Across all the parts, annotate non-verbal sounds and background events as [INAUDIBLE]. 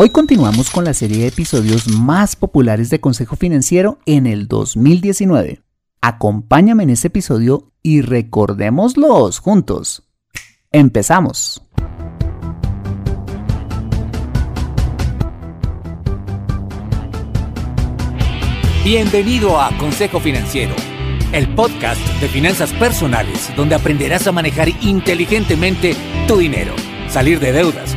Hoy continuamos con la serie de episodios más populares de Consejo Financiero en el 2019. Acompáñame en este episodio y recordémoslos juntos. Empezamos. Bienvenido a Consejo Financiero, el podcast de finanzas personales donde aprenderás a manejar inteligentemente tu dinero, salir de deudas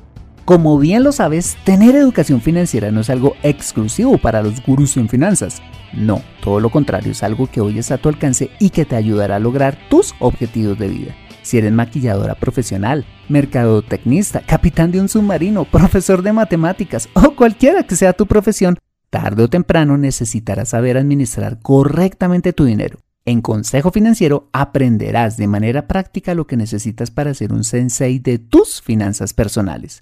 Como bien lo sabes, tener educación financiera no es algo exclusivo para los gurús en finanzas. No, todo lo contrario, es algo que hoy es a tu alcance y que te ayudará a lograr tus objetivos de vida. Si eres maquilladora profesional, mercadotecnista, capitán de un submarino, profesor de matemáticas o cualquiera que sea tu profesión, tarde o temprano necesitarás saber administrar correctamente tu dinero. En Consejo Financiero aprenderás de manera práctica lo que necesitas para ser un sensei de tus finanzas personales.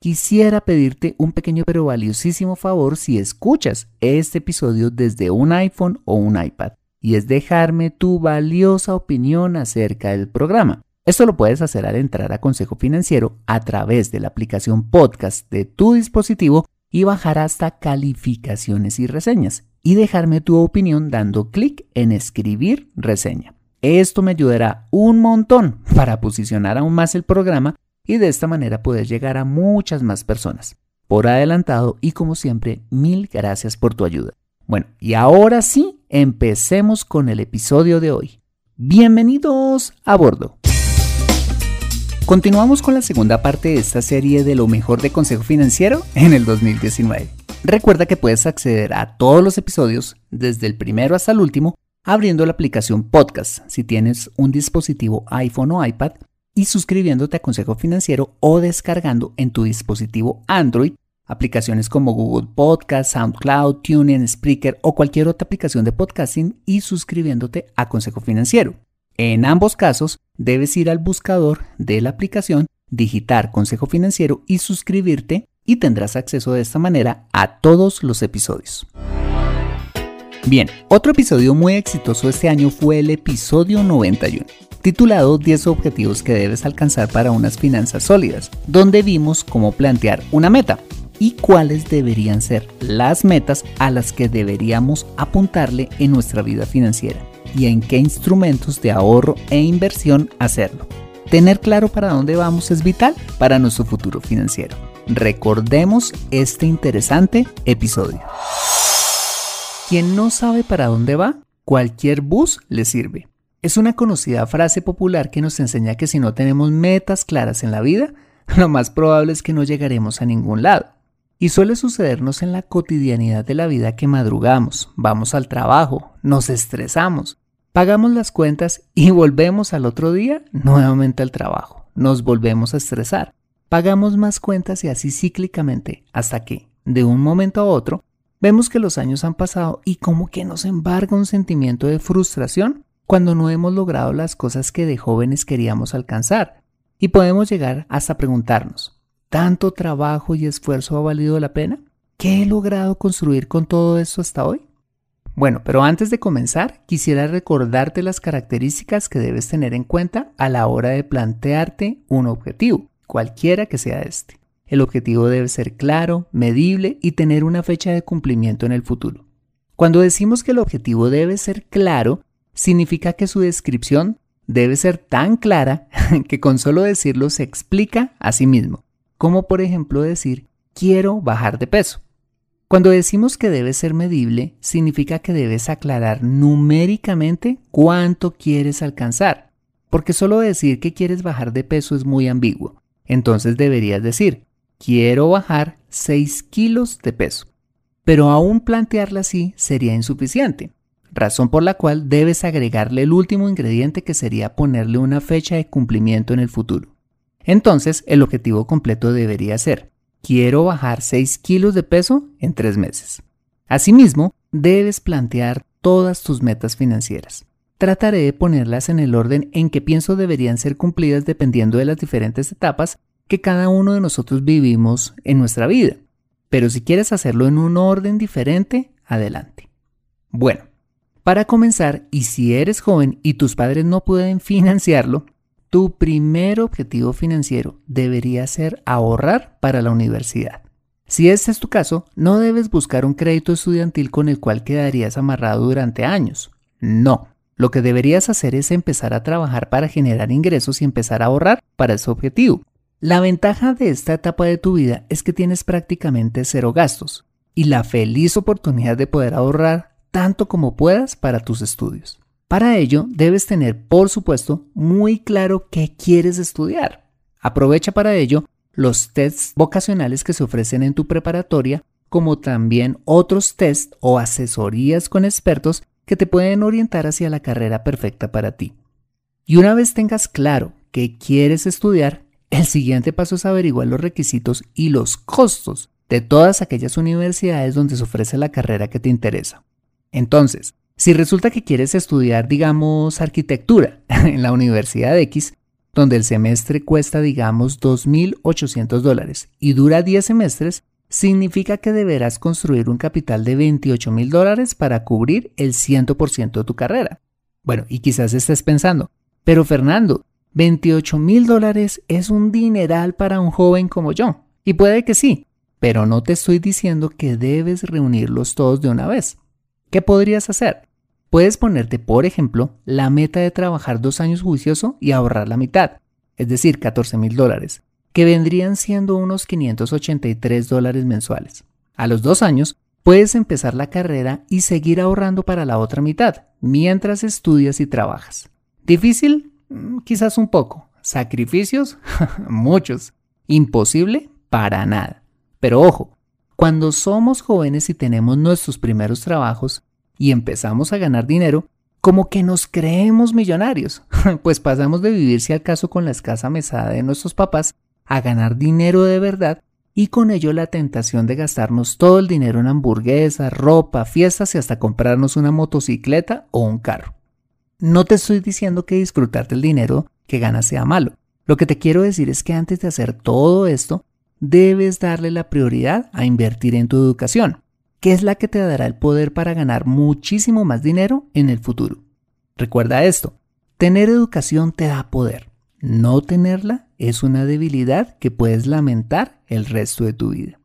quisiera pedirte un pequeño pero valiosísimo favor si escuchas este episodio desde un iPhone o un iPad, y es dejarme tu valiosa opinión acerca del programa. Esto lo puedes hacer al entrar a Consejo Financiero a través de la aplicación podcast de tu dispositivo y bajar hasta calificaciones y reseñas y dejarme tu opinión dando clic en escribir reseña. Esto me ayudará un montón para posicionar aún más el programa y de esta manera puedes llegar a muchas más personas. Por adelantado y como siempre, mil gracias por tu ayuda. Bueno, y ahora sí, empecemos con el episodio de hoy. Bienvenidos a bordo. Continuamos con la segunda parte de esta serie de lo mejor de Consejo Financiero en el 2019. Recuerda que puedes acceder a todos los episodios, desde el primero hasta el último, abriendo la aplicación Podcast si tienes un dispositivo iPhone o iPad y suscribiéndote a Consejo Financiero o descargando en tu dispositivo Android aplicaciones como Google Podcast, SoundCloud, TuneIn, Spreaker o cualquier otra aplicación de podcasting y suscribiéndote a Consejo Financiero. En ambos casos, debes ir al buscador de la aplicación, digitar Consejo Financiero y suscribirte y tendrás acceso de esta manera a todos los episodios. Bien, otro episodio muy exitoso este año fue el episodio 91 titulado 10 objetivos que debes alcanzar para unas finanzas sólidas, donde vimos cómo plantear una meta y cuáles deberían ser las metas a las que deberíamos apuntarle en nuestra vida financiera y en qué instrumentos de ahorro e inversión hacerlo. Tener claro para dónde vamos es vital para nuestro futuro financiero. Recordemos este interesante episodio. Quien no sabe para dónde va, cualquier bus le sirve. Es una conocida frase popular que nos enseña que si no tenemos metas claras en la vida, [LAUGHS] lo más probable es que no llegaremos a ningún lado. Y suele sucedernos en la cotidianidad de la vida que madrugamos, vamos al trabajo, nos estresamos, pagamos las cuentas y [LAUGHS] volvemos al otro día nuevamente al trabajo, nos volvemos a estresar, pagamos más cuentas y así cíclicamente hasta que, de un momento a otro, vemos que los años han pasado y como que nos embarga un sentimiento de frustración cuando no hemos logrado las cosas que de jóvenes queríamos alcanzar. Y podemos llegar hasta preguntarnos, ¿tanto trabajo y esfuerzo ha valido la pena? ¿Qué he logrado construir con todo esto hasta hoy? Bueno, pero antes de comenzar, quisiera recordarte las características que debes tener en cuenta a la hora de plantearte un objetivo, cualquiera que sea este. El objetivo debe ser claro, medible y tener una fecha de cumplimiento en el futuro. Cuando decimos que el objetivo debe ser claro, significa que su descripción debe ser tan clara [LAUGHS] que con solo decirlo se explica a sí mismo, como por ejemplo decir quiero bajar de peso. Cuando decimos que debe ser medible, significa que debes aclarar numéricamente cuánto quieres alcanzar, porque solo decir que quieres bajar de peso es muy ambiguo. Entonces deberías decir, quiero bajar 6 kilos de peso. Pero aún plantearla así sería insuficiente, razón por la cual debes agregarle el último ingrediente que sería ponerle una fecha de cumplimiento en el futuro. Entonces el objetivo completo debería ser, quiero bajar 6 kilos de peso en 3 meses. Asimismo, debes plantear todas tus metas financieras. Trataré de ponerlas en el orden en que pienso deberían ser cumplidas dependiendo de las diferentes etapas que cada uno de nosotros vivimos en nuestra vida. Pero si quieres hacerlo en un orden diferente, adelante. Bueno, para comenzar, y si eres joven y tus padres no pueden [LAUGHS] financiarlo, tu primer objetivo financiero debería ser ahorrar para la universidad. Si este es tu caso, no debes buscar un crédito estudiantil con el cual quedarías amarrado durante años. No, lo que deberías hacer es empezar a trabajar para generar ingresos y empezar a ahorrar para ese objetivo. La ventaja de esta etapa de tu vida es que tienes prácticamente cero gastos y la feliz oportunidad de poder ahorrar tanto como puedas para tus estudios. Para ello, debes tener, por supuesto, muy claro qué quieres estudiar. Aprovecha para ello los tests vocacionales que se ofrecen en tu preparatoria, como también otros tests o asesorías con expertos que te pueden orientar hacia la carrera perfecta para ti. Y una vez tengas claro qué quieres estudiar, el siguiente paso es averiguar los requisitos y los costos de todas aquellas universidades donde se ofrece la carrera que te interesa. Entonces, si resulta que quieres estudiar, digamos, arquitectura [LAUGHS] en la Universidad X, donde el semestre cuesta, digamos, 2.800 dólares y dura 10 semestres, significa que deberás construir un capital de 28.000 dólares para cubrir el 100% de tu carrera. Bueno, y quizás estés pensando, pero Fernando, 28.000 dólares es un dineral para un joven como yo. Y puede que sí, pero no te estoy diciendo que debes reunirlos todos de una vez. ¿Qué podrías hacer? Puedes ponerte, por ejemplo, la meta de trabajar dos años juicioso y ahorrar la mitad, es decir, 14 mil dólares, que vendrían siendo unos 583 dólares mensuales. A los dos años, puedes empezar la carrera y seguir ahorrando para la otra mitad, mientras estudias y trabajas. ¿Difícil? Mm, quizás un poco. ¿Sacrificios? [LAUGHS] Muchos. ¿Imposible? Para nada. Pero ojo, cuando somos jóvenes y tenemos nuestros primeros trabajos, y empezamos a ganar dinero, como que nos creemos millonarios, [LAUGHS] pues pasamos de vivir si al caso con la escasa mesada de nuestros papás a ganar dinero de verdad y con ello la tentación de gastarnos todo el dinero en hamburguesas, ropa, fiestas y hasta comprarnos una motocicleta o un carro. No te estoy diciendo que disfrutar del dinero que ganas sea malo. Lo que te quiero decir es que antes de hacer todo esto, debes darle la prioridad a invertir en tu educación que es la que te dará el poder para ganar muchísimo más dinero en el futuro. Recuerda esto, tener educación te da poder. No tenerla es una debilidad que puedes lamentar el resto de tu vida.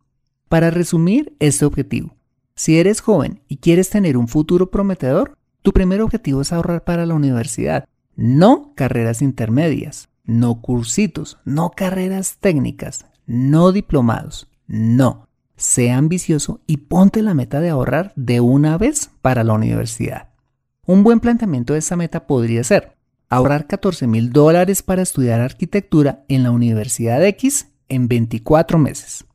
Para resumir este objetivo, si eres joven y quieres tener un futuro prometedor, tu primer objetivo es ahorrar para la universidad, no carreras intermedias, no cursitos, no carreras técnicas, no diplomados, no. Sea ambicioso y ponte la meta de ahorrar de una vez para la universidad. Un buen planteamiento de esta meta podría ser ahorrar 14 mil dólares para estudiar arquitectura en la Universidad X en 24 meses.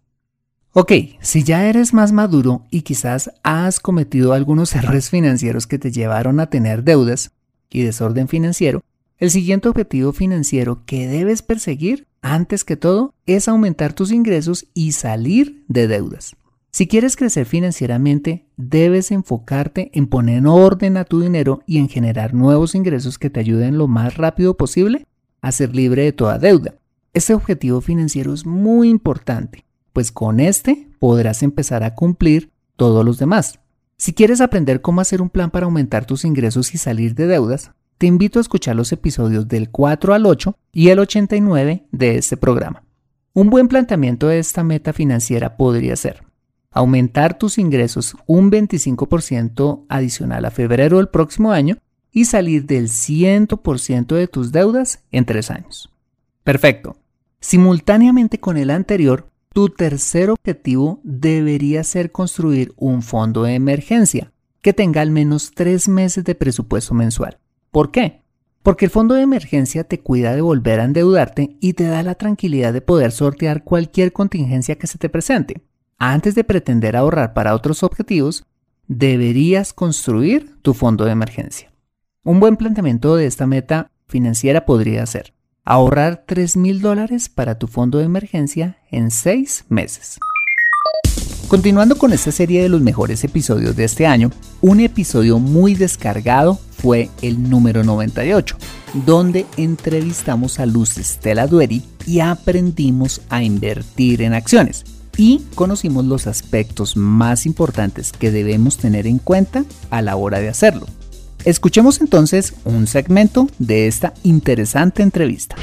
Ok, si ya eres más maduro y quizás has cometido algunos errores financieros que te llevaron a tener deudas y desorden financiero, el siguiente objetivo financiero que debes perseguir, antes que todo, es aumentar tus ingresos y salir de deudas. Si quieres crecer financieramente, debes enfocarte en poner orden a tu dinero y en generar nuevos ingresos que te ayuden lo más rápido posible a ser libre de toda deuda. Este objetivo financiero es muy importante, pues con este podrás empezar a cumplir todos los demás. Si quieres aprender cómo hacer un plan para aumentar tus ingresos y salir de deudas, te invito a escuchar los episodios del 4 al 8 y el 89 de este programa. Un buen planteamiento de esta meta financiera podría ser aumentar tus ingresos un 25% adicional a febrero del próximo año y salir del 100% de tus deudas en tres años. Perfecto. Simultáneamente con el anterior, tu tercer objetivo debería ser construir un fondo de emergencia que tenga al menos tres meses de presupuesto mensual. ¿Por qué? Porque el fondo de emergencia te cuida de volver a endeudarte y te da la tranquilidad de poder sortear cualquier contingencia que se te presente. Antes de pretender ahorrar para otros objetivos, deberías construir tu fondo de emergencia. Un buen planteamiento de esta meta financiera podría ser ahorrar 3 mil dólares para tu fondo de emergencia en 6 meses. Continuando con esta serie de los mejores episodios de este año, un episodio muy descargado fue el número 98, donde entrevistamos a Luz Estela Dueri y aprendimos a invertir en acciones y conocimos los aspectos más importantes que debemos tener en cuenta a la hora de hacerlo. Escuchemos entonces un segmento de esta interesante entrevista.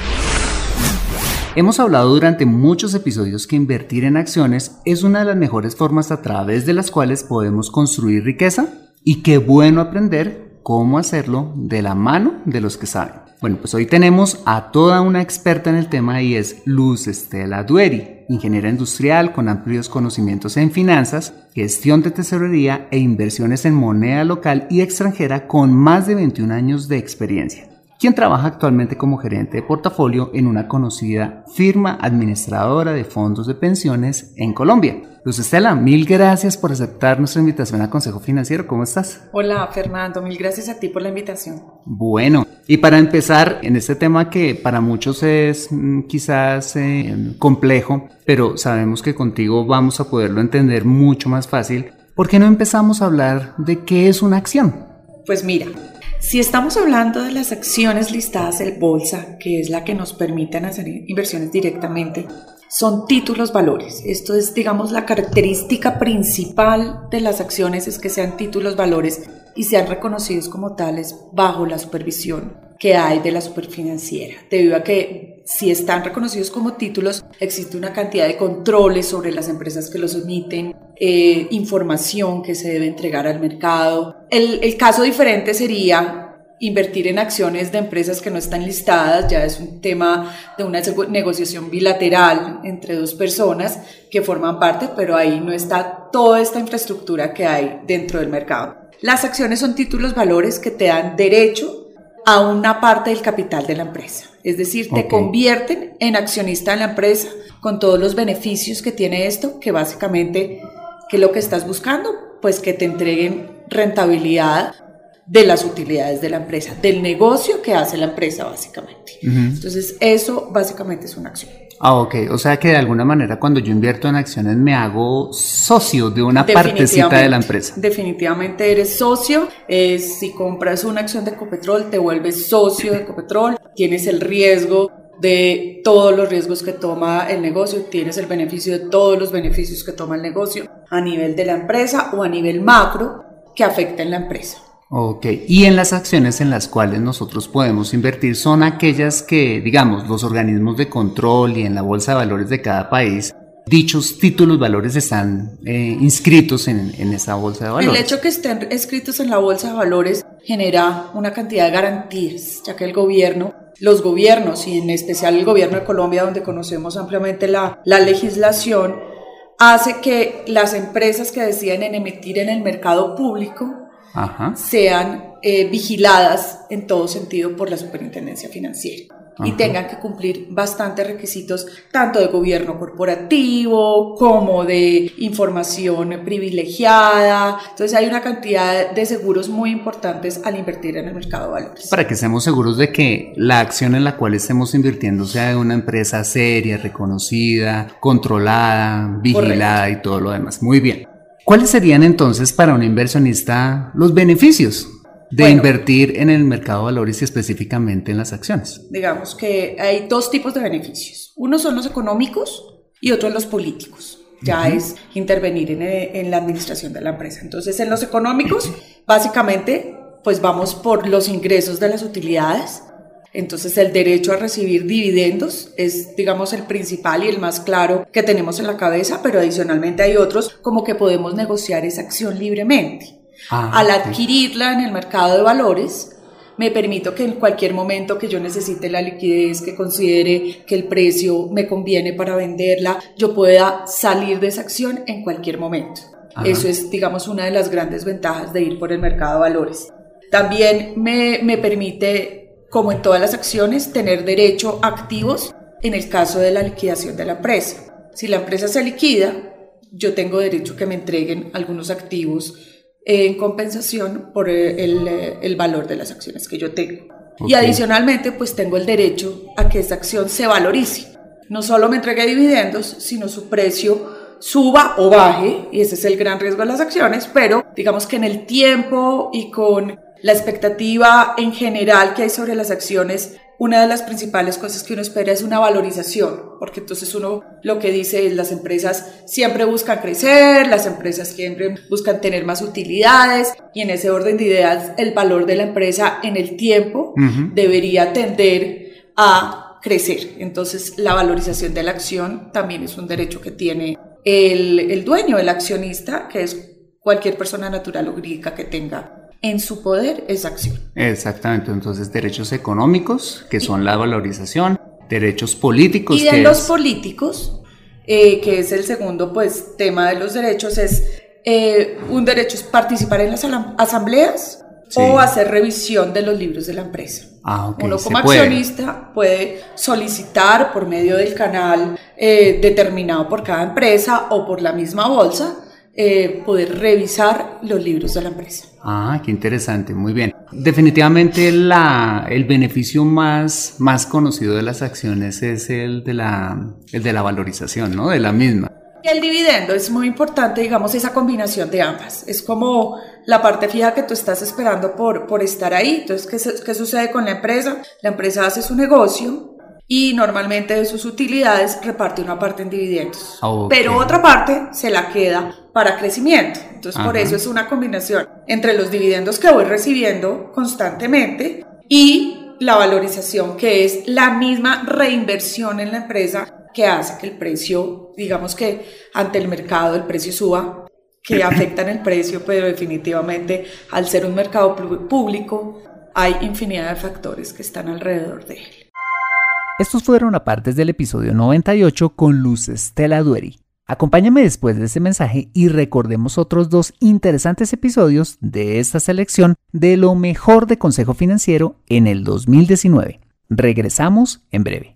Hemos hablado durante muchos episodios que invertir en acciones es una de las mejores formas a través de las cuales podemos construir riqueza y qué bueno aprender cómo hacerlo de la mano de los que saben. Bueno, pues hoy tenemos a toda una experta en el tema y es Luz Estela Dueri, ingeniera industrial con amplios conocimientos en finanzas, gestión de tesorería e inversiones en moneda local y extranjera con más de 21 años de experiencia quien trabaja actualmente como gerente de portafolio en una conocida firma administradora de fondos de pensiones en Colombia. Luz Estela, mil gracias por aceptar nuestra invitación a Consejo Financiero. ¿Cómo estás? Hola Fernando, mil gracias a ti por la invitación. Bueno, y para empezar en este tema que para muchos es mm, quizás eh, complejo, pero sabemos que contigo vamos a poderlo entender mucho más fácil, ¿por qué no empezamos a hablar de qué es una acción? Pues mira, si estamos hablando de las acciones listadas en bolsa, que es la que nos permiten hacer inversiones directamente, son títulos valores. Esto es, digamos, la característica principal de las acciones es que sean títulos valores y sean reconocidos como tales bajo la supervisión que hay de la superfinanciera, debido a que si están reconocidos como títulos, existe una cantidad de controles sobre las empresas que los emiten, eh, información que se debe entregar al mercado. El, el caso diferente sería invertir en acciones de empresas que no están listadas, ya es un tema de una negociación bilateral entre dos personas que forman parte, pero ahí no está toda esta infraestructura que hay dentro del mercado. Las acciones son títulos valores que te dan derecho a una parte del capital de la empresa. Es decir, te convierten en accionista de la empresa con todos los beneficios que tiene esto, que básicamente, que lo que estás buscando, pues que te entreguen rentabilidad de las utilidades de la empresa, del negocio que hace la empresa básicamente. Entonces, eso básicamente es una acción. Ah, ok. O sea que de alguna manera cuando yo invierto en acciones me hago socio de una partecita de la empresa. Definitivamente eres socio. si compras una acción de Ecopetrol, te vuelves socio de Ecopetrol. Tienes el riesgo de todos los riesgos que toma el negocio, tienes el beneficio de todos los beneficios que toma el negocio a nivel de la empresa o a nivel macro que afecta la empresa. Ok, y en las acciones en las cuales nosotros podemos invertir son aquellas que, digamos, los organismos de control y en la bolsa de valores de cada país, dichos títulos valores están eh, inscritos en, en esa bolsa de valores. El hecho que estén inscritos en la bolsa de valores genera una cantidad de garantías, ya que el gobierno los gobiernos y en especial el gobierno de Colombia, donde conocemos ampliamente la, la, legislación, hace que las empresas que deciden en emitir en el mercado público sean eh, vigiladas en todo sentido por la Superintendencia Financiera y tengan que cumplir bastantes requisitos tanto de gobierno corporativo como de información privilegiada. Entonces hay una cantidad de seguros muy importantes al invertir en el mercado de valores. Para que estemos seguros de que la acción en la cual estemos invirtiendo sea de una empresa seria, reconocida, controlada, vigilada y todo lo demás. Muy bien. ¿Cuáles serían entonces para un inversionista los beneficios de invertir en el mercado de valores y específicamente en las acciones? Digamos que hay dos tipos de beneficios. Uno son los económicos y otro los políticos. Ya es intervenir en, en, la administración de la empresa. Entonces, en los económicos, básicamente, pues vamos por los ingresos de las utilidades Entonces el derecho a recibir dividendos es, digamos, el principal y el más claro que tenemos en la cabeza, pero adicionalmente hay otros como que podemos negociar esa acción libremente. Ah, Al adquirirla en el mercado de valores, me permito que en cualquier momento que yo necesite la liquidez, que considere que el precio me conviene para venderla, yo pueda salir de esa acción en cualquier momento. Eso es, digamos, una de las grandes ventajas de ir por el mercado de valores. También me, me permite, como en todas las acciones, tener derecho a activos en el caso de la liquidación de la empresa. Si la empresa se liquida, yo tengo derecho a que me entreguen algunos activos en compensación por el, el, valor de las acciones que yo tengo. Y adicionalmente, pues tengo el derecho a que esa acción se valorice. No solo me entregue dividendos, sino su precio suba o baje, y ese es el gran riesgo de las acciones, pero digamos que en el tiempo y con la expectativa en general que hay sobre las acciones, una de las principales cosas que uno espera es una valorización, porque entonces uno lo que dice es las empresas siempre buscan crecer, las empresas siempre buscan tener más utilidades y en ese orden de ideas el valor de la empresa en el tiempo debería tender a crecer. Entonces la valorización de la acción también es un derecho que tiene el, el dueño, el accionista, que es cualquier persona natural o jurídica que tenga en su poder esa acción. Exactamente, entonces derechos económicos, que son la valorización, derechos políticos. Y de los políticos, eh, que es el segundo pues, tema de los derechos, es eh, un derecho es participar en las asambleas o hacer revisión de los libros de la empresa. Ah, Uno como accionista puede. solicitar por medio del canal eh, determinado por cada empresa o por la misma bolsa eh, poder revisar los libros de la empresa. Ah, qué interesante, muy bien. Definitivamente la, el beneficio más, más conocido de las acciones es el de, la, el de la valorización, ¿no? De la misma. El dividendo es muy importante, digamos, esa combinación de ambas. Es como la parte fija que tú estás esperando por, por estar ahí. Entonces, ¿qué, ¿qué sucede con la empresa? La empresa hace su negocio, y normalmente de sus utilidades reparte una parte en dividendos. Pero otra parte se la queda para crecimiento. Entonces por eso es una combinación entre los dividendos que voy recibiendo constantemente y la valorización que es la misma reinversión en la empresa que hace que el precio, digamos que ante el mercado el precio suba, que [COUGHS] afectan el precio, pero definitivamente al ser un mercado público hay infinidad de factores que están alrededor de él. Estos fueron apartes del episodio 98 con Luz Estela Dueri. Acompáñame después de ese mensaje y recordemos otros dos interesantes episodios de esta selección de lo mejor de Consejo Financiero en el 2019. Regresamos en breve.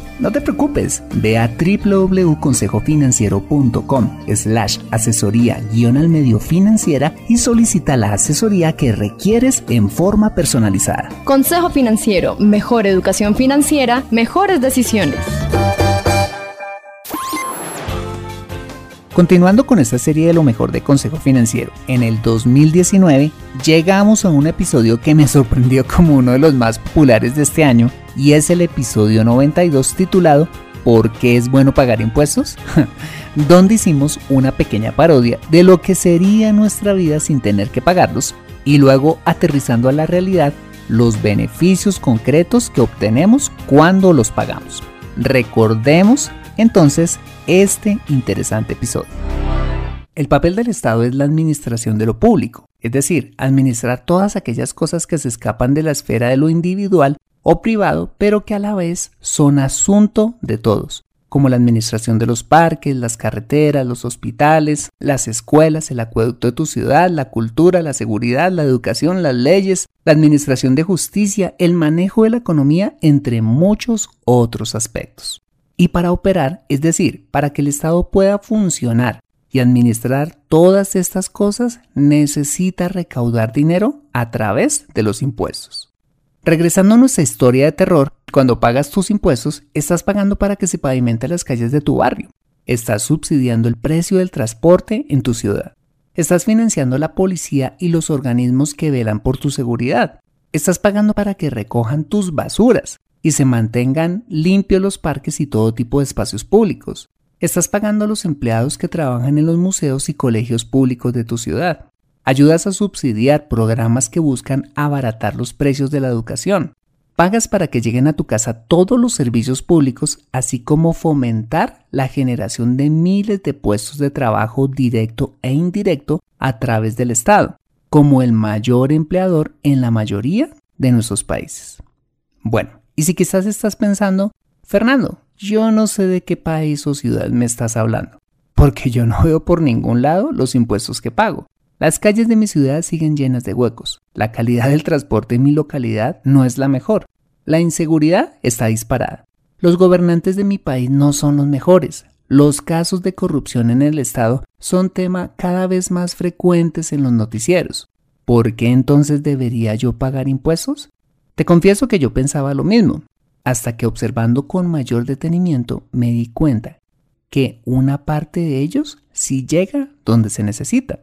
no te preocupes, ve a www.consejofinanciero.com slash asesoría guion al medio financiera y solicita la asesoría que requieres en forma personalizada. Consejo Financiero, mejor educación financiera, mejores decisiones. Continuando con esta serie de lo mejor de Consejo Financiero, en el 2019 llegamos a un episodio que me sorprendió como uno de los más populares de este año y es el episodio 92 titulado ¿Por qué es bueno pagar impuestos? [LAUGHS] donde hicimos una pequeña parodia de lo que sería nuestra vida sin tener que pagarlos y luego aterrizando a la realidad los beneficios concretos que obtenemos cuando los pagamos. Recordemos entonces este interesante episodio. El papel del Estado es la administración de lo público, es decir, administrar todas aquellas cosas que se escapan de la esfera de lo individual o privado, pero que a la vez son asunto de todos, como la administración de los parques, las carreteras, los hospitales, las escuelas, el acueducto de tu ciudad, la cultura, la seguridad, la educación, las leyes, la administración de justicia, el manejo de la economía, entre muchos otros aspectos. Y para operar, es decir, para que el Estado pueda funcionar y administrar todas estas cosas, necesita recaudar dinero a través de los impuestos. Regresando a nuestra historia de terror, cuando pagas tus impuestos, estás pagando para que se pavimente las calles de tu barrio, Estás subsidiando el precio del transporte en tu ciudad. Estás financiando la policía y los organismos que velan por tu seguridad. Estás pagando para que recojan tus basuras y se mantengan limpios los parques y todo tipo de espacios públicos. Estás pagando a los empleados que trabajan en los museos y colegios públicos de tu ciudad. Ayudas a subsidiar programas que buscan abaratar los precios de la educación. Pagas para que lleguen a tu casa todos los servicios públicos, así como fomentar la generación de miles de puestos de trabajo directo e indirecto a través del Estado, como el mayor empleador en la mayoría de nuestros países. Bueno, y si quizás estás pensando, Fernando, yo no sé de qué país o ciudad me estás hablando, porque yo no veo por ningún lado los impuestos que pago. Las calles de mi ciudad siguen llenas de huecos. La calidad del transporte en mi localidad no es la mejor. La inseguridad está disparada. Los gobernantes de mi país no son los mejores. Los casos de corrupción en el Estado son tema cada vez más frecuentes en los noticieros. ¿Por qué entonces debería yo pagar impuestos? Te confieso que yo pensaba lo mismo, hasta que observando con mayor detenimiento me di cuenta que una parte de ellos sí llega donde se necesita.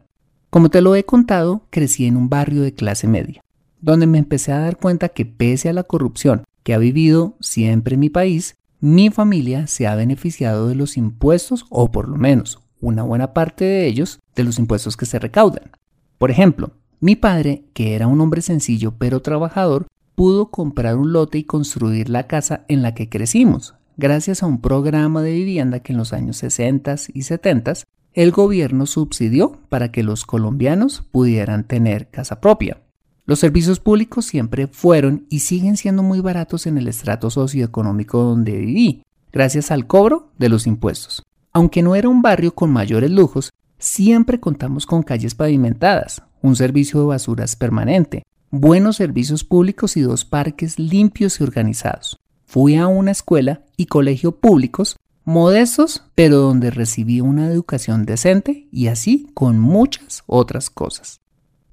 Como te lo he contado, crecí en un barrio de clase media, donde me empecé a dar cuenta que pese a la corrupción que ha vivido siempre mi país, mi familia se ha beneficiado de los impuestos o por lo menos una buena parte de ellos de los impuestos que se recaudan. Por ejemplo, mi padre, que era un hombre sencillo pero trabajador, pudo comprar un lote y construir la casa en la que crecimos, gracias a un programa de vivienda que en los años 60 y 70 el gobierno subsidió para que los colombianos pudieran tener casa propia. Los servicios públicos siempre fueron y siguen siendo muy baratos en el estrato socioeconómico donde viví, gracias al cobro de los impuestos. Aunque no era un barrio con mayores lujos, siempre contamos con calles pavimentadas, un servicio de basuras permanente, buenos servicios públicos y dos parques limpios y organizados. Fui a una escuela y colegio públicos modestos, pero donde recibí una educación decente y así con muchas otras cosas.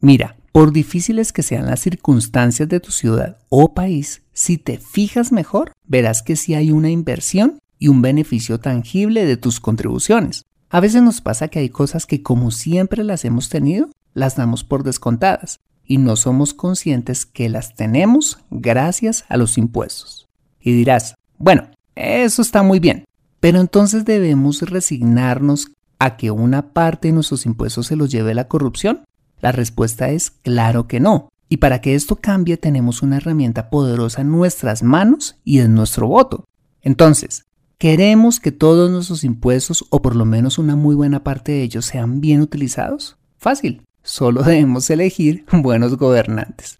Mira, por difíciles que sean las circunstancias de tu ciudad o país, si te fijas mejor, verás que sí hay una inversión y un beneficio tangible de tus contribuciones. A veces nos pasa que hay cosas que como siempre las hemos tenido, las damos por descontadas y no somos conscientes que las tenemos gracias a los impuestos. Y dirás, bueno, eso está muy bien, pero entonces debemos resignarnos a que una parte de nuestros impuestos se los lleve la corrupción? La respuesta es claro que no. Y para que esto cambie tenemos una herramienta poderosa en nuestras manos y en nuestro voto. Entonces, ¿queremos que todos nuestros impuestos o por lo menos una muy buena parte de ellos sean bien utilizados? Fácil, solo [LAUGHS] debemos elegir buenos gobernantes.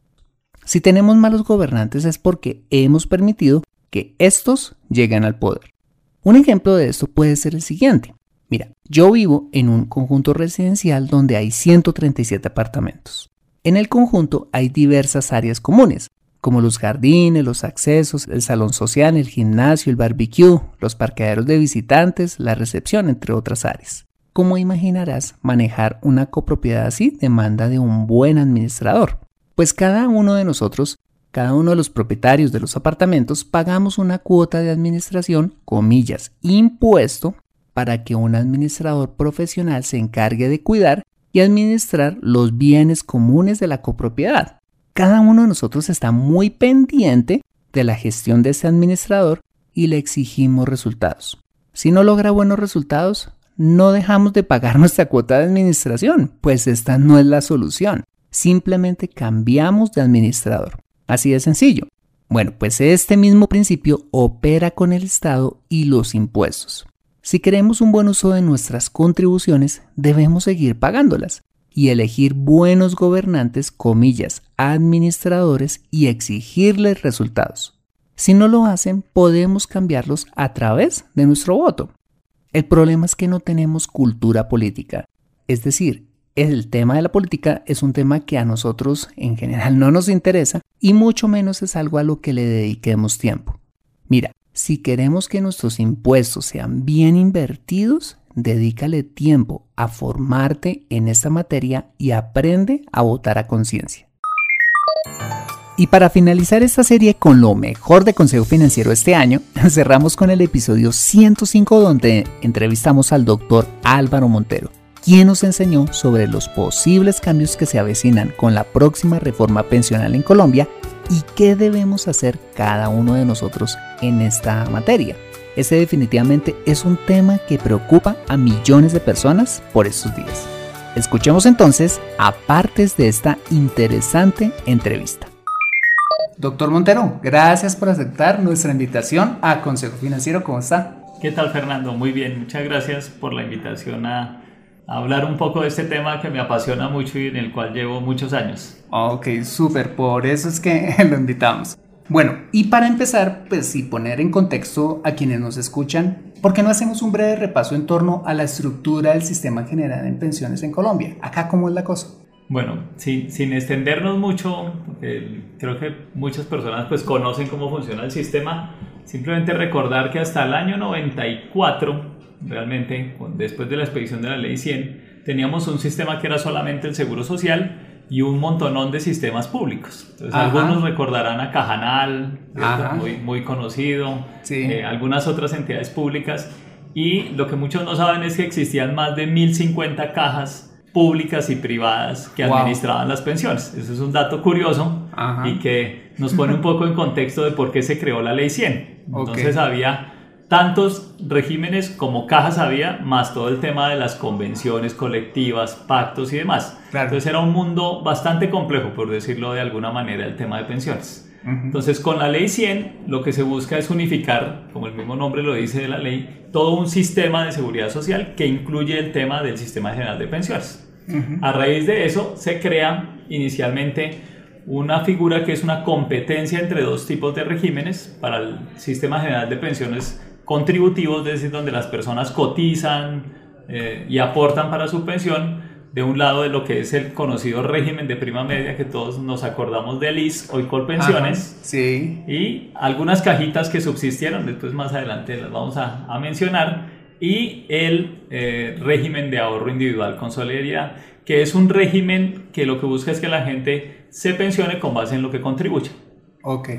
Si tenemos malos gobernantes es porque hemos permitido que estos lleguen al poder. Un ejemplo de esto puede ser el siguiente. Mira, yo vivo en un conjunto residencial donde hay 137 apartamentos. En el conjunto hay diversas áreas comunes, como los jardines, los accesos, el salón social, el gimnasio, el barbecue, los parqueaderos de visitantes, la recepción, entre otras áreas. Como imaginarás, manejar una copropiedad así demanda de un buen administrador, pues cada uno de nosotros cada uno de los propietarios de los apartamentos pagamos una cuota de administración, comillas, impuesto, para que un administrador profesional se encargue de cuidar y administrar los bienes comunes de la copropiedad. Cada uno de nosotros está muy pendiente de la gestión de ese administrador y le exigimos resultados. Si no logra buenos resultados, no dejamos de pagar [LAUGHS] nuestra cuota de administración, pues esta no es la solución. Simplemente cambiamos de administrador. Así de sencillo. Bueno, pues este mismo principio opera con el Estado y los impuestos. Si queremos un buen uso de nuestras contribuciones, debemos seguir pagándolas y elegir buenos gobernantes, comillas, administradores y exigirles resultados. Si no lo hacen, podemos cambiarlos a través de nuestro voto. El problema es que no tenemos cultura política, es decir, el tema de la política es un tema que a nosotros en general no nos interesa y mucho menos es algo a lo que le dediquemos tiempo. Mira, si queremos que nuestros impuestos sean bien invertidos, dedícale tiempo a formarte en esta materia y aprende a votar a conciencia. Y para finalizar esta serie con lo mejor de Consejo Financiero este año, [LAUGHS] cerramos con el episodio 105 donde entrevistamos al doctor Álvaro Montero, quien nos enseñó sobre los posibles cambios que se avecinan con la próxima reforma pensional en Colombia y qué debemos hacer cada uno de nosotros en esta materia. Este definitivamente es un tema que preocupa a millones de personas por estos días. Escuchemos entonces a partes de esta interesante entrevista. Doctor Montero, gracias por aceptar nuestra invitación a Consejo Financiero. ¿Cómo está? ¿Qué tal Fernando? Muy bien, muchas gracias por la invitación a, a hablar un poco de este tema que me apasiona mucho y en el cual llevo muchos años. Ok, súper, por eso es que [LAUGHS] lo invitamos. Bueno, y para empezar, pues y poner en contexto a quienes nos escuchan, ¿por qué no hacemos un breve repaso en torno a la estructura del sistema general en pensiones en Colombia? Acá, ¿cómo es la cosa? Bueno, sin, sin extendernos mucho, porque creo que muchas personas pues conocen cómo funciona el sistema, simplemente recordar que hasta el año 94, realmente, después de la expedición de la ley 100, teníamos un sistema que era solamente el seguro social y un montonón de sistemas públicos. Entonces, algunos recordarán a Cajanal, muy, muy conocido, eh, algunas otras entidades públicas, y lo que muchos no saben es que existían más de 1050 cajas públicas y privadas que administraban las pensiones. Eso es un dato curioso y que nos pone un poco en contexto de por qué se creó la ley 100. Entonces había tantos regímenes como cajas había, más todo el tema de las convenciones colectivas, pactos y demás. Entonces era un mundo bastante complejo, por decirlo de alguna manera, el tema de pensiones. Entonces con la ley 100 lo que se busca es unificar, como el mismo nombre lo dice de la ley, todo un sistema de seguridad social que incluye el tema del sistema general de pensiones. A raíz de eso se crea inicialmente una figura que es una competencia entre dos tipos de regímenes para el sistema general de pensiones contributivos, es decir, donde las personas cotizan eh, y aportan para su pensión, de un lado de lo que es el conocido régimen de prima media, que todos nos acordamos del IS, hoy Colpensiones, sí. y algunas cajitas que subsistieron, después más adelante las vamos a, a mencionar, y el eh, régimen de ahorro individual con solidaridad, que es un régimen que lo que busca es que la gente se pensione con base en lo que contribuye. Ok.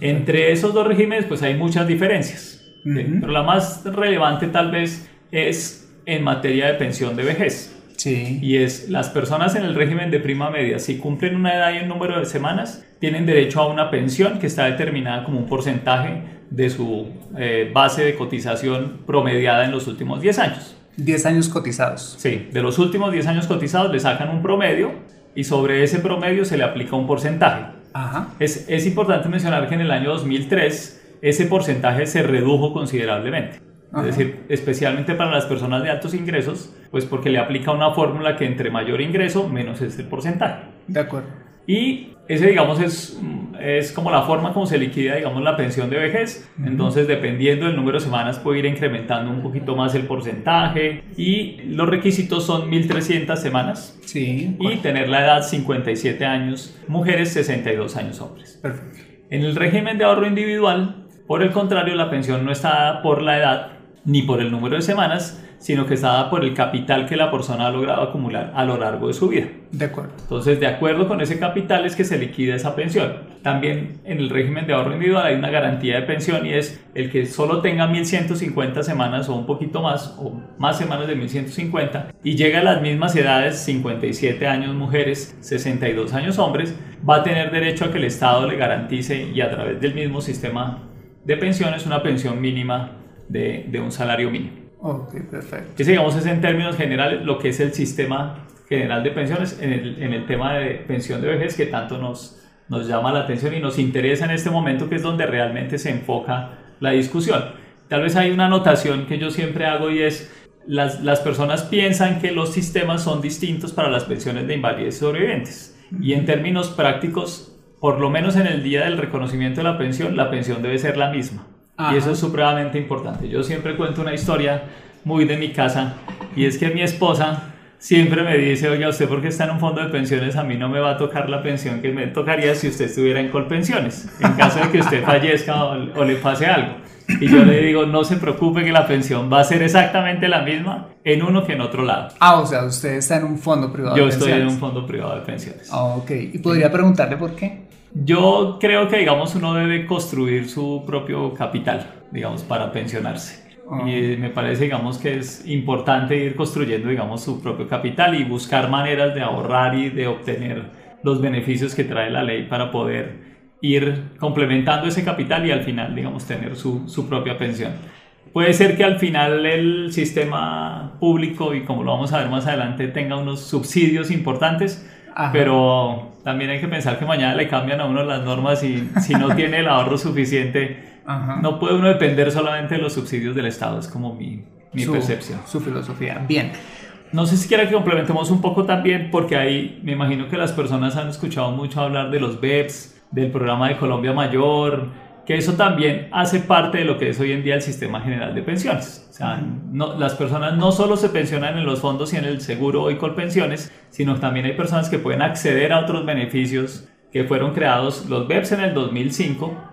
Entre esos dos regímenes pues hay muchas diferencias, pero la más relevante tal vez es en materia de pensión de vejez. Sí. Y es las personas en el régimen de prima media, si cumplen una edad y un número de semanas, tienen derecho a una pensión que está determinada como un porcentaje de su eh, base de cotización promediada en los últimos 10 años. 10 años cotizados. Sí, de los últimos 10 años cotizados le sacan un promedio y sobre ese promedio se le aplica un porcentaje. Ajá. Es, es importante mencionar que en el año 2003 ese porcentaje se redujo considerablemente. Es decir, especialmente para las personas de altos ingresos, pues porque le aplica una fórmula que entre mayor ingreso, menos es el porcentaje. De acuerdo. Y ese, digamos, es, es como la forma como se liquida, digamos, la pensión de vejez. Entonces, dependiendo del número de semanas, puede ir incrementando un poquito más el porcentaje. Y los requisitos son 1.300 semanas. Sí. Y tener la edad 57 años, mujeres 62 años hombres. Perfecto. En el régimen de ahorro individual, por el contrario, la pensión no está dada por la edad ni por el número de semanas, sino que está dada por el capital que la persona ha logrado acumular a lo largo de su vida. De acuerdo. Entonces, de acuerdo con ese capital es que se liquida esa pensión. También en el régimen de ahorro individual hay una garantía de pensión y es el que solo tenga 1150 semanas o un poquito más o más semanas de 1150 y llega a las mismas edades, 57 años mujeres, 62 años hombres, va a tener derecho a que el Estado le garantice y a través del mismo sistema de pensiones una pensión mínima de, de un salario mínimo. Ok, perfecto. Ese, digamos, es en términos generales lo que es el sistema general de pensiones en el, en el tema de pensión de vejez que tanto nos, nos llama la atención y nos interesa en este momento, que es donde realmente se enfoca la discusión. Tal vez hay una anotación que yo siempre hago y es, las, las personas piensan que los sistemas son distintos para las pensiones de invalidez sobrevivientes. Y en términos prácticos, por lo menos en el día del reconocimiento de la pensión, la pensión debe ser la misma. Y eso es supremamente importante. Yo siempre cuento una historia muy de mi casa y es que mi esposa siempre me dice, oiga, usted porque está en un fondo de pensiones, a mí no me va a tocar la pensión que me tocaría si usted estuviera en Colpensiones, en caso de que usted [LAUGHS] fallezca o, o le pase algo. Y yo le digo, no se preocupe que la pensión va a ser exactamente la misma en uno que en otro lado. Ah, o sea, usted está en un fondo privado Yo de estoy pensiones. en un fondo privado de pensiones. Ah, ok. ¿Y podría preguntarle por qué? Yo creo que, digamos, uno debe construir su propio capital, digamos, para pensionarse. Ah. Y me parece, digamos, que es importante ir construyendo, digamos, su propio capital y buscar maneras de ahorrar y de obtener los beneficios que trae la ley para poder ir complementando ese capital y al final, digamos, tener su, su propia pensión. Puede ser que al final el sistema público, y como lo vamos a ver más adelante, tenga unos subsidios importantes, Ajá. pero también hay que pensar que mañana le cambian a uno las normas y si no [LAUGHS] tiene el ahorro suficiente, Ajá. no puede uno depender solamente de los subsidios del Estado, es como mi, mi su, percepción. Su filosofía. Bien. No sé si quiera que complementemos un poco también, porque ahí me imagino que las personas han escuchado mucho hablar de los BEPS, del programa de Colombia Mayor, que eso también hace parte de lo que es hoy en día el sistema general de pensiones. O sea, no, las personas no solo se pensionan en los fondos y en el seguro y Colpensiones, sino también hay personas que pueden acceder a otros beneficios que fueron creados, los BEPS en el 2005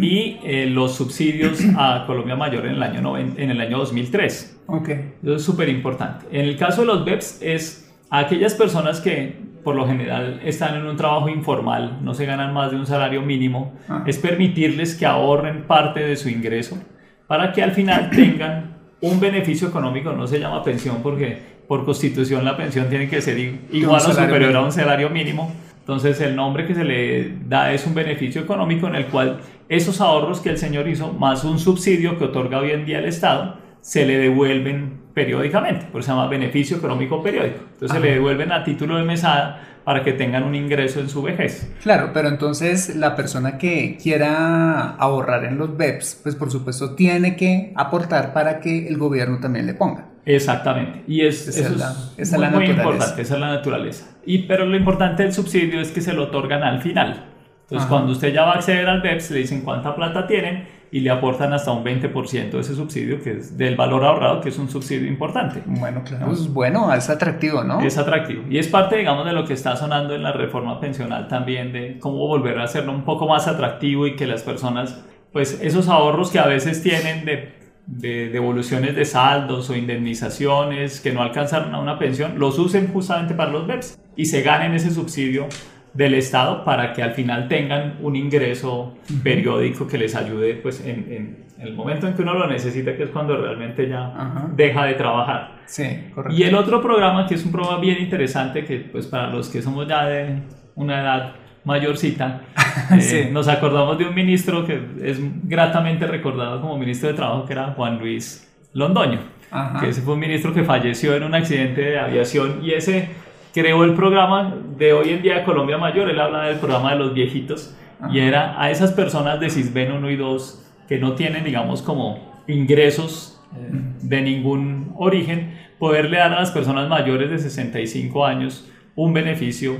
y eh, los subsidios [CLEARS THROAT] a Colombia Mayor en el año, noven- en el año 2003. Ok. Eso es súper importante. En el caso de los BEPS es a aquellas personas que por lo general están en un trabajo informal, no se ganan más de un salario mínimo, Ah. es permitirles que ahorren parte de su ingreso para que al final [CLEARS THROAT] tengan un beneficio económico, no se llama pensión porque por constitución la pensión tiene que ser igual o superior a un salario mínimo. Entonces el nombre que se le da es un beneficio económico en el cual esos ahorros que el señor hizo, más un subsidio que otorga hoy en día el Estado, se le devuelven periódicamente, por eso se llama beneficio económico periódico. Entonces se le devuelven a título de mesada para que tengan un ingreso en su vejez. Claro, pero entonces la persona que quiera ahorrar en los BEPS, pues por supuesto tiene que aportar para que el gobierno también le ponga. Exactamente. Y es, Esa eso es la- es esa es muy, la muy importante, esa es la naturaleza. Y, pero lo importante del subsidio es que se lo otorgan al final. Entonces, Ajá. cuando usted ya va a acceder al BEPS, le dicen cuánta plata tienen y le aportan hasta un 20% de ese subsidio, que es del valor ahorrado, que es un subsidio importante. Bueno, claro, es bueno, es atractivo, ¿no? Es atractivo. Y es parte, digamos, de lo que está sonando en la reforma pensional también, de cómo volver a hacerlo un poco más atractivo y que las personas, pues esos ahorros que a veces tienen de, de devoluciones de saldos o indemnizaciones que no alcanzaron a una pensión, los usen justamente para los BEPS y se ganen ese subsidio del Estado para que al final tengan un ingreso periódico que les ayude pues en, en el momento en que uno lo necesita, que es cuando realmente ya Ajá. deja de trabajar. Sí, correcto. Y el otro programa, que es un programa bien interesante, que pues para los que somos ya de una edad mayorcita, [LAUGHS] eh, Sí. nos acordamos de un ministro que es gratamente recordado como ministro de Trabajo, que era Juan Luis Londoño, Ajá. que ese fue un ministro que falleció en un accidente de aviación y ese creó el programa de hoy en día de Colombia Mayor, él habla del programa de los viejitos, y era a esas personas de CISBEN 1 y 2 que no tienen, digamos, como ingresos eh, de ningún origen, poderle dar a las personas mayores de 65 años un beneficio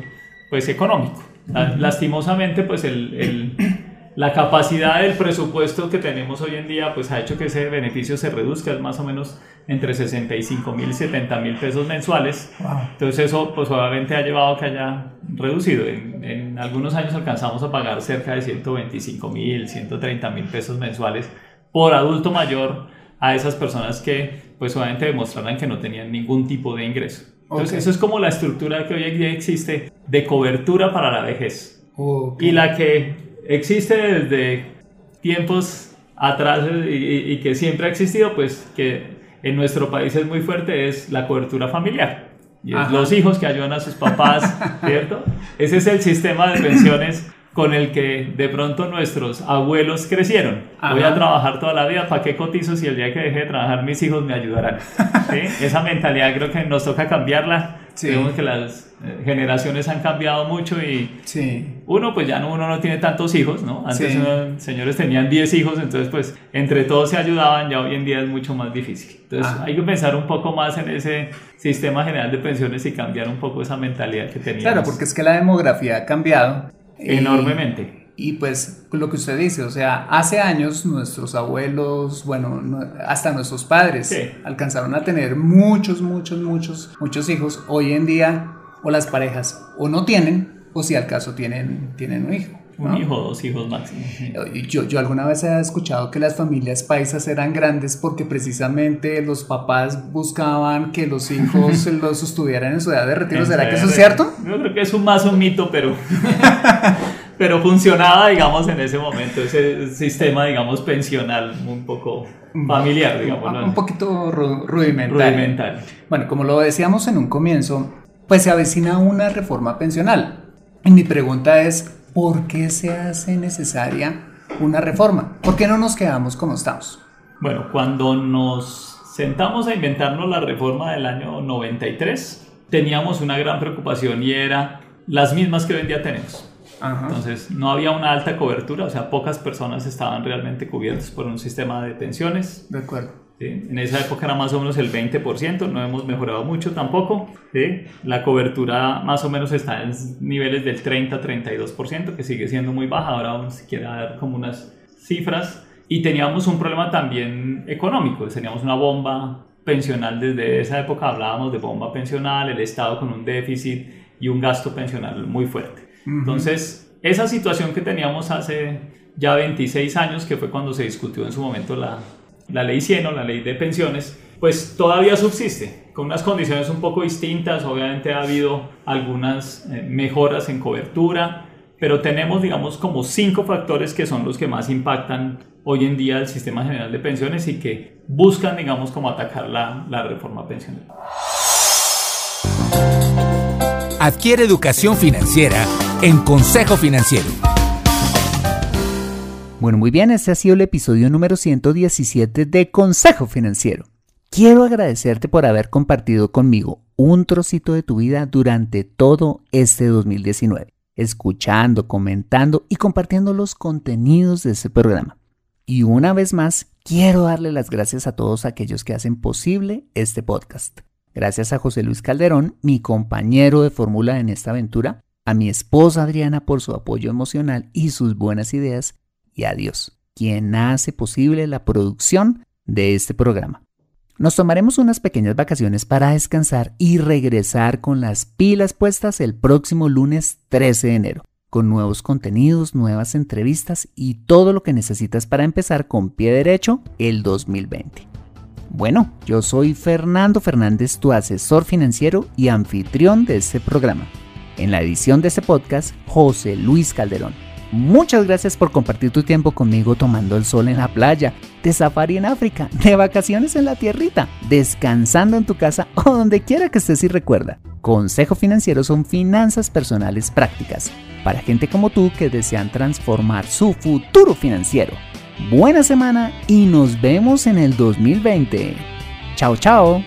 pues económico. La- Lastimosamente pues el, el- la capacidad del presupuesto que tenemos hoy en día pues ha hecho que ese beneficio se reduzca, es más o menos entre 65 mil y 70 mil pesos mensuales. Wow. Entonces eso pues obviamente ha llevado a que haya reducido. En, en algunos años alcanzamos a pagar cerca de 125 mil, 130 mil pesos mensuales por adulto mayor a esas personas que pues obviamente demostraran que no tenían ningún tipo de ingreso. Entonces Ok. eso es como la estructura que hoy en día existe de cobertura para la vejez. Ok. Y la que existe desde tiempos atrás y, que siempre ha existido, pues que en nuestro país es muy fuerte, es la cobertura familiar. Y es los hijos que ayudan a sus papás, [LAUGHS] ¿cierto? Ese es el sistema de pensiones con el que de pronto nuestros abuelos crecieron. Voy a trabajar toda la vida, ¿para qué cotizo si el día que deje de trabajar mis hijos me ayudarán? [LAUGHS] ¿Sí? Esa mentalidad creo que nos toca cambiarla. Sí. Vemos que las generaciones han cambiado mucho y Sí. uno pues ya no, uno no tiene tantos hijos, ¿no? Antes Sí. señores tenían 10 hijos, entonces pues entre todos se ayudaban, ya hoy en día es mucho más difícil. Entonces Ajá. hay que pensar un poco más en ese sistema general de pensiones y cambiar un poco esa mentalidad que teníamos. Claro, porque es que la demografía ha cambiado. y- Enormemente. Y pues lo que usted dice, o sea, hace años nuestros abuelos, bueno, no- hasta nuestros padres Sí. alcanzaron a tener muchos, muchos, muchos, muchos hijos. Hoy en día, o las parejas o no tienen, o si al caso tienen, tienen un hijo. Un hijo, dos hijos máximo. Yo, yo alguna vez he escuchado que las familias paisas eran grandes porque precisamente los papás buscaban que los hijos [LAUGHS] los sostuvieran en su edad de retiro. ¿Será que eso es cierto? Yo creo que es un más un mito, pero, [LAUGHS] pero funcionaba, digamos, en ese momento, ese sistema, digamos, pensional un poco familiar, digamos. Un poquito rudimental. rudimental. Bueno, como lo decíamos en un comienzo, pues se avecina una reforma pensional. Y mi pregunta es, ¿por qué se hace necesaria una reforma? ¿Por qué no nos quedamos como estamos? Bueno, cuando nos sentamos a inventarnos la reforma del año 93, teníamos una gran preocupación y era las mismas que hoy en día tenemos. Entonces, no había una alta cobertura, o sea, pocas personas estaban realmente cubiertas por un sistema de pensiones. De acuerdo. En esa época era más o menos el 20%, no hemos mejorado mucho tampoco. La cobertura más o menos está en niveles del 30-32%, que sigue siendo muy baja. Ahora vamos siquiera a dar como unas cifras. Y teníamos un problema también económico, teníamos una bomba pensional desde esa época, hablábamos de bomba pensional, el Estado con un déficit y un gasto pensional muy fuerte. Entonces, esa situación que teníamos hace ya 26 años, que fue cuando se discutió en su momento la, la ley 100 o la ley de pensiones, pues todavía subsiste, con unas condiciones un poco distintas, obviamente ha habido algunas eh, mejoras en cobertura, pero tenemos, digamos, como cinco factores que son los que más impactan hoy en día el sistema general de pensiones y que buscan, digamos, como atacar la, la reforma pensional. Adquiere educación financiera en Consejo Financiero. Bueno, muy bien, este ha sido el episodio número 117 de Consejo Financiero. Quiero agradecerte por haber compartido conmigo un trocito de tu vida durante todo este 2019, escuchando, comentando y compartiendo los contenidos de este programa. Y una vez más, quiero darle las gracias a todos aquellos que hacen posible este podcast. Gracias a José Luis Calderón, mi compañero de fórmula en esta aventura, a mi esposa Adriana por su apoyo emocional y sus buenas ideas, y a Dios, quien hace posible la producción de este programa. Nos tomaremos unas pequeñas vacaciones para descansar y regresar con las pilas puestas el próximo lunes 13 de enero, con nuevos contenidos, nuevas entrevistas y todo lo que necesitas para empezar con pie derecho el 2020. Bueno, yo soy Fernando Fernández, tu asesor financiero y anfitrión de este programa. En la edición de este podcast, José Luis Calderón. Muchas gracias por compartir tu tiempo conmigo tomando el sol en la playa, de safari en África, de vacaciones en la tierrita, descansando en tu casa o donde quiera que estés y recuerda. Consejo Financiero son finanzas personales prácticas para gente como tú que desean transformar su futuro financiero. Buena semana y nos vemos en el 2020. Chao, chao.